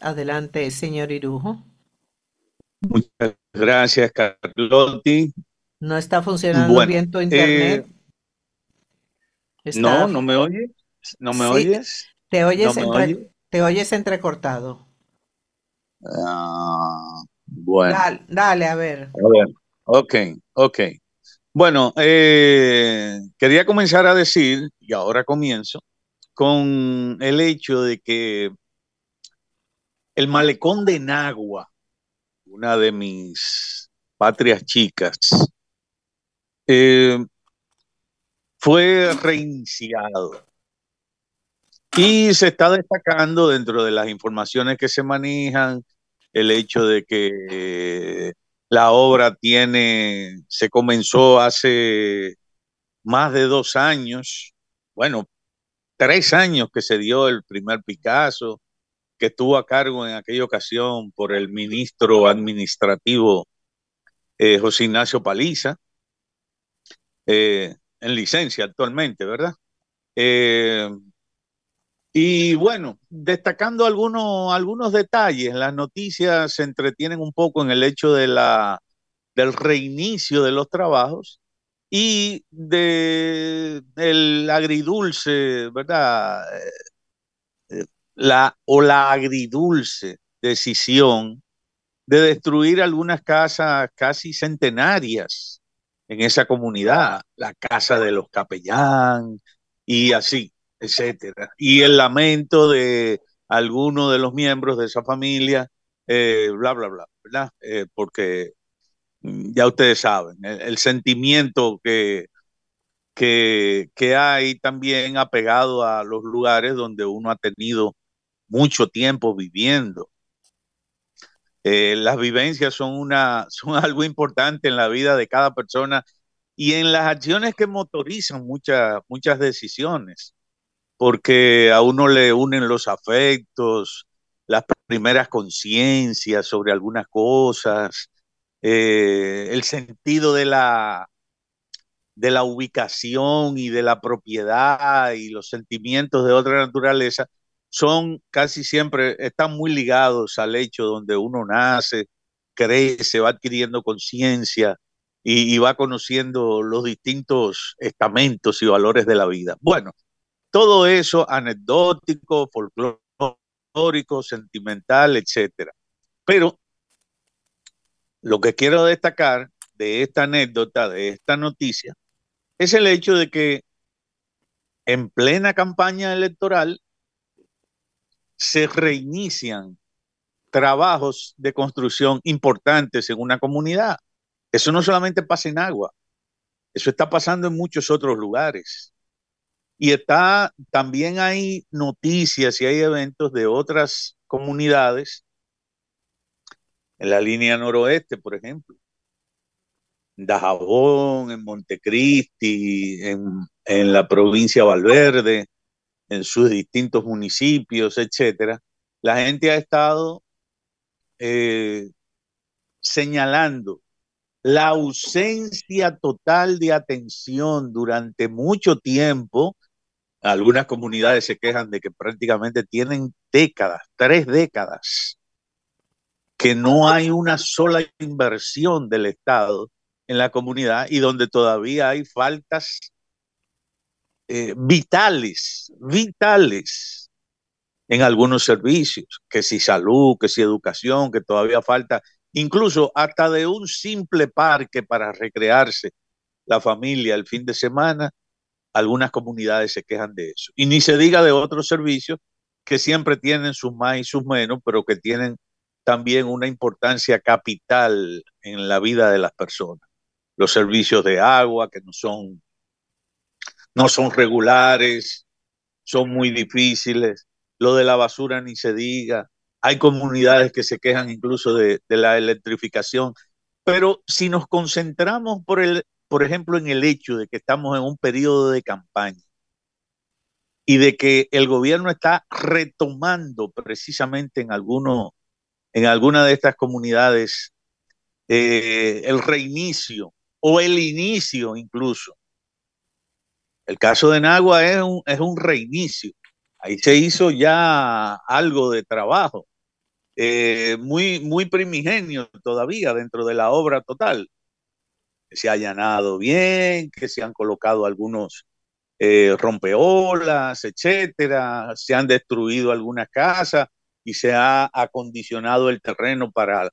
Adelante, señor Irujo. Muchas gracias, Carlotti. ¿No está funcionando bien tu internet? Eh, no, no me oyes. ¿No me oyes? Te oyes, te oyes entrecortado. Ah, bueno. Dale, a ver. A ver, ok, ok. Bueno, eh, quería comenzar a decir, y ahora comienzo, con el hecho de que el malecón de Nagua, una de mis patrias chicas, eh, fue reiniciado. Y se está destacando dentro de las informaciones que se manejan el hecho de que la obra tiene, se comenzó hace más de dos años, bueno, tres años que se dio el primer Picasso, que estuvo a cargo en aquella ocasión por el ministro administrativo eh, José Ignacio Paliza, eh, en licencia actualmente, ¿verdad? Eh, y bueno, destacando algunos, algunos detalles, las noticias se entretienen un poco en el hecho de la, del reinicio de los trabajos y de, del agridulce, ¿verdad? La, o la agridulce decisión de destruir algunas casas casi centenarias en esa comunidad, la casa de los capellán y así etcétera. Y el lamento de alguno de los miembros de esa familia, eh, bla, bla, bla, ¿verdad? Eh, porque mm, ya ustedes saben, el, sentimiento que, que, que, hay también apegado a los lugares donde uno ha tenido mucho tiempo viviendo. Eh, las vivencias son, una, son algo importante en la vida de cada persona y en las acciones que motorizan muchas, muchas decisiones porque a uno le unen los afectos, las primeras conciencias sobre algunas cosas, eh, el sentido de la, de la ubicación y de la propiedad y los sentimientos de otra naturaleza son casi siempre, están muy ligados al hecho donde uno nace, crece, va adquiriendo conciencia y, y va conociendo los distintos estamentos y valores de la vida. Bueno, todo eso anecdótico, folclórico, sentimental, etcétera. Pero lo que quiero destacar de esta anécdota, de esta noticia, es el hecho de que en plena campaña electoral se reinician trabajos de construcción importantes en una comunidad. Eso no solamente pasa en agua, eso está pasando en muchos otros lugares. Y está, también hay noticias y hay eventos de otras comunidades, en la línea noroeste, por ejemplo, en Dajabón, en Montecristi, en, en la provincia de Valverde, en sus distintos municipios, etcétera. La gente ha estado eh, señalando la ausencia total de atención durante mucho tiempo algunas comunidades se quejan de que prácticamente tienen décadas, tres décadas, que no hay una sola inversión del Estado en la comunidad y donde todavía hay faltas eh, vitales, vitales en algunos servicios, que si salud, que si educación, que todavía falta, incluso hasta de un simple parque para recrearse la familia el fin de semana, algunas comunidades se quejan de eso. Y ni se diga de otros servicios que siempre tienen sus más y sus menos, pero que tienen también una importancia capital en la vida de las personas. Los servicios de agua que no son, no son regulares, son muy difíciles. Lo de la basura ni se diga. Hay comunidades que se quejan incluso de, de la electrificación. Pero si nos concentramos por el, por ejemplo, en el hecho de que estamos en un periodo de campaña y de que el gobierno está retomando precisamente en, alguno, en alguna de estas comunidades eh, el reinicio o el inicio incluso. El caso de Nagua es un, es un reinicio. Ahí se hizo ya algo de trabajo. eh, muy, muy primigenio todavía dentro de la obra total. Se ha allanado bien, que se han colocado algunos eh, rompeolas, etcétera, se han destruido algunas casas y se ha acondicionado el terreno para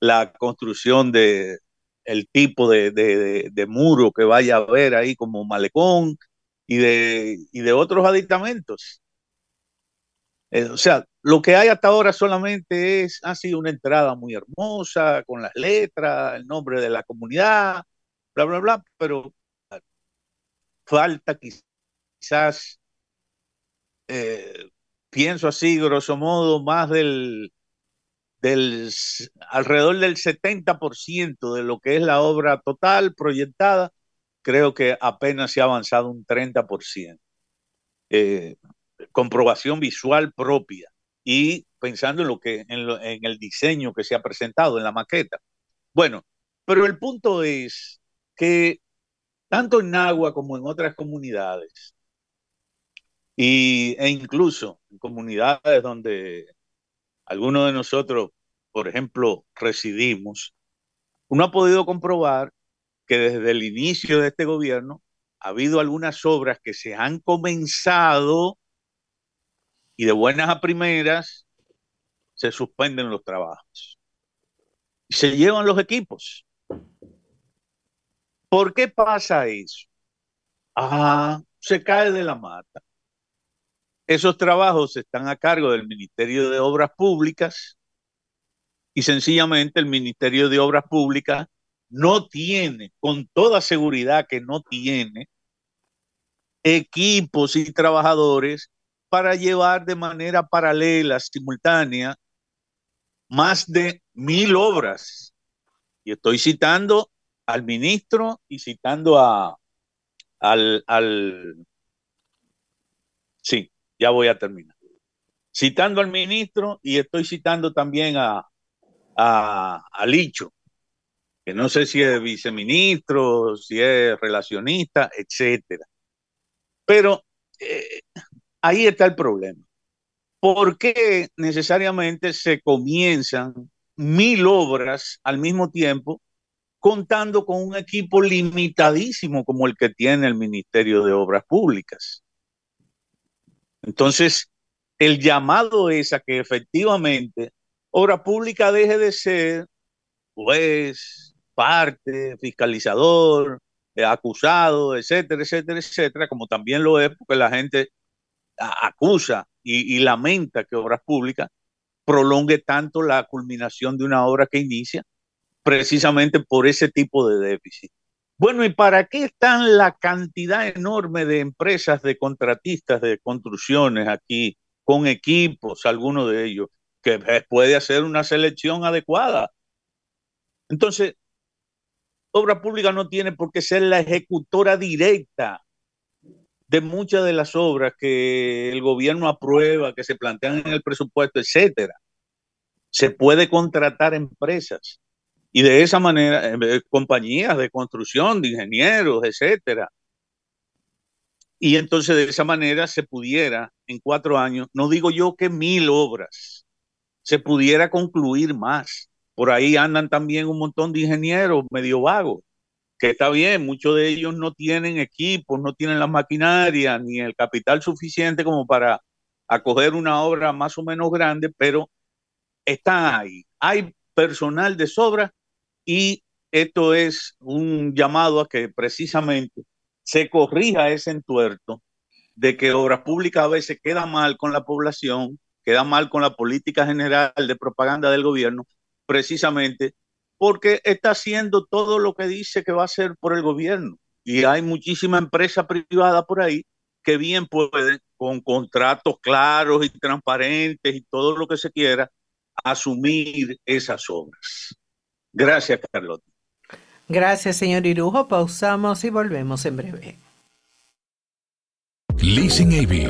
la construcción de el tipo de, de, muro que vaya a haber ahí como malecón y de, y de otros aditamentos. Eh, o sea, lo que hay hasta ahora solamente es, ha sido una entrada muy hermosa, con las letras, el nombre de la comunidad, bla, bla, bla, pero falta quizás, eh, pienso así, grosso modo, más del, del alrededor del 70% de lo que es la obra total proyectada, creo que apenas se ha avanzado un 30%. Eh, comprobación visual propia y pensando en lo que en, el diseño que se ha presentado en la maqueta. Bueno, pero el punto es que tanto en Nagua como en otras comunidades y, e incluso en comunidades donde algunos de nosotros, por ejemplo, residimos, uno ha podido comprobar que desde el inicio de este gobierno ha habido algunas obras que se han comenzado y de buenas a primeras se suspenden los trabajos. Y se llevan los equipos. ¿Por qué pasa eso? Ah, se cae de la mata. Esos trabajos están a cargo del Ministerio de Obras Públicas y sencillamente el Ministerio de Obras Públicas no tiene, con toda seguridad que no tiene, equipos y trabajadores para llevar de manera paralela, simultánea, más de mil obras. Y estoy citando al ministro y citando a, al, al... Sí, ya voy a terminar. Citando al ministro y estoy citando también a, a, Licho, que no sé si es viceministro, si es relacionista, etcétera. Pero eh, ahí está el problema. ¿Por qué necesariamente se comienzan mil obras al mismo tiempo contando con un equipo limitadísimo como el que tiene el Ministerio de Obras Públicas? Entonces, el llamado es a que efectivamente Obra Pública deje de ser juez, parte, fiscalizador, eh, acusado, etcétera, etcétera, etcétera, como también lo es porque la gente acusa y, lamenta que Obras Públicas prolongue tanto la culminación de una obra que inicia precisamente por ese tipo de déficit. Bueno, ¿y para qué están la cantidad enorme de empresas, de contratistas de construcciones aquí, con equipos, algunos de ellos, que puede hacer una selección adecuada? Entonces, Obra Pública no tiene por qué ser la ejecutora directa de muchas de las obras que el gobierno aprueba, que se plantean en el presupuesto, etcétera. Se puede contratar empresas y de esa manera eh, compañías de construcción, de ingenieros, etcétera. Y entonces de esa manera se pudiera en cuatro años, no digo yo que mil obras, se pudiera concluir más. Por ahí andan también un montón de ingenieros medio vagos que está bien, muchos de ellos no tienen equipos, no tienen la maquinaria ni el capital suficiente como para acoger una obra más o menos grande, pero están ahí. Hay personal de sobra y esto es un llamado a que precisamente se corrija ese entuerto de que Obras Públicas a veces queda mal con la población, queda mal con la política general de propaganda del gobierno, precisamente porque está haciendo todo lo que dice que va a hacer por el gobierno. Y hay muchísima empresa privada por ahí que bien pueden, con contratos claros y transparentes y todo lo que se quiera, asumir esas obras. Gracias, Carlota. Gracias, señor Irujo. Pausamos y volvemos en breve. Leasing AB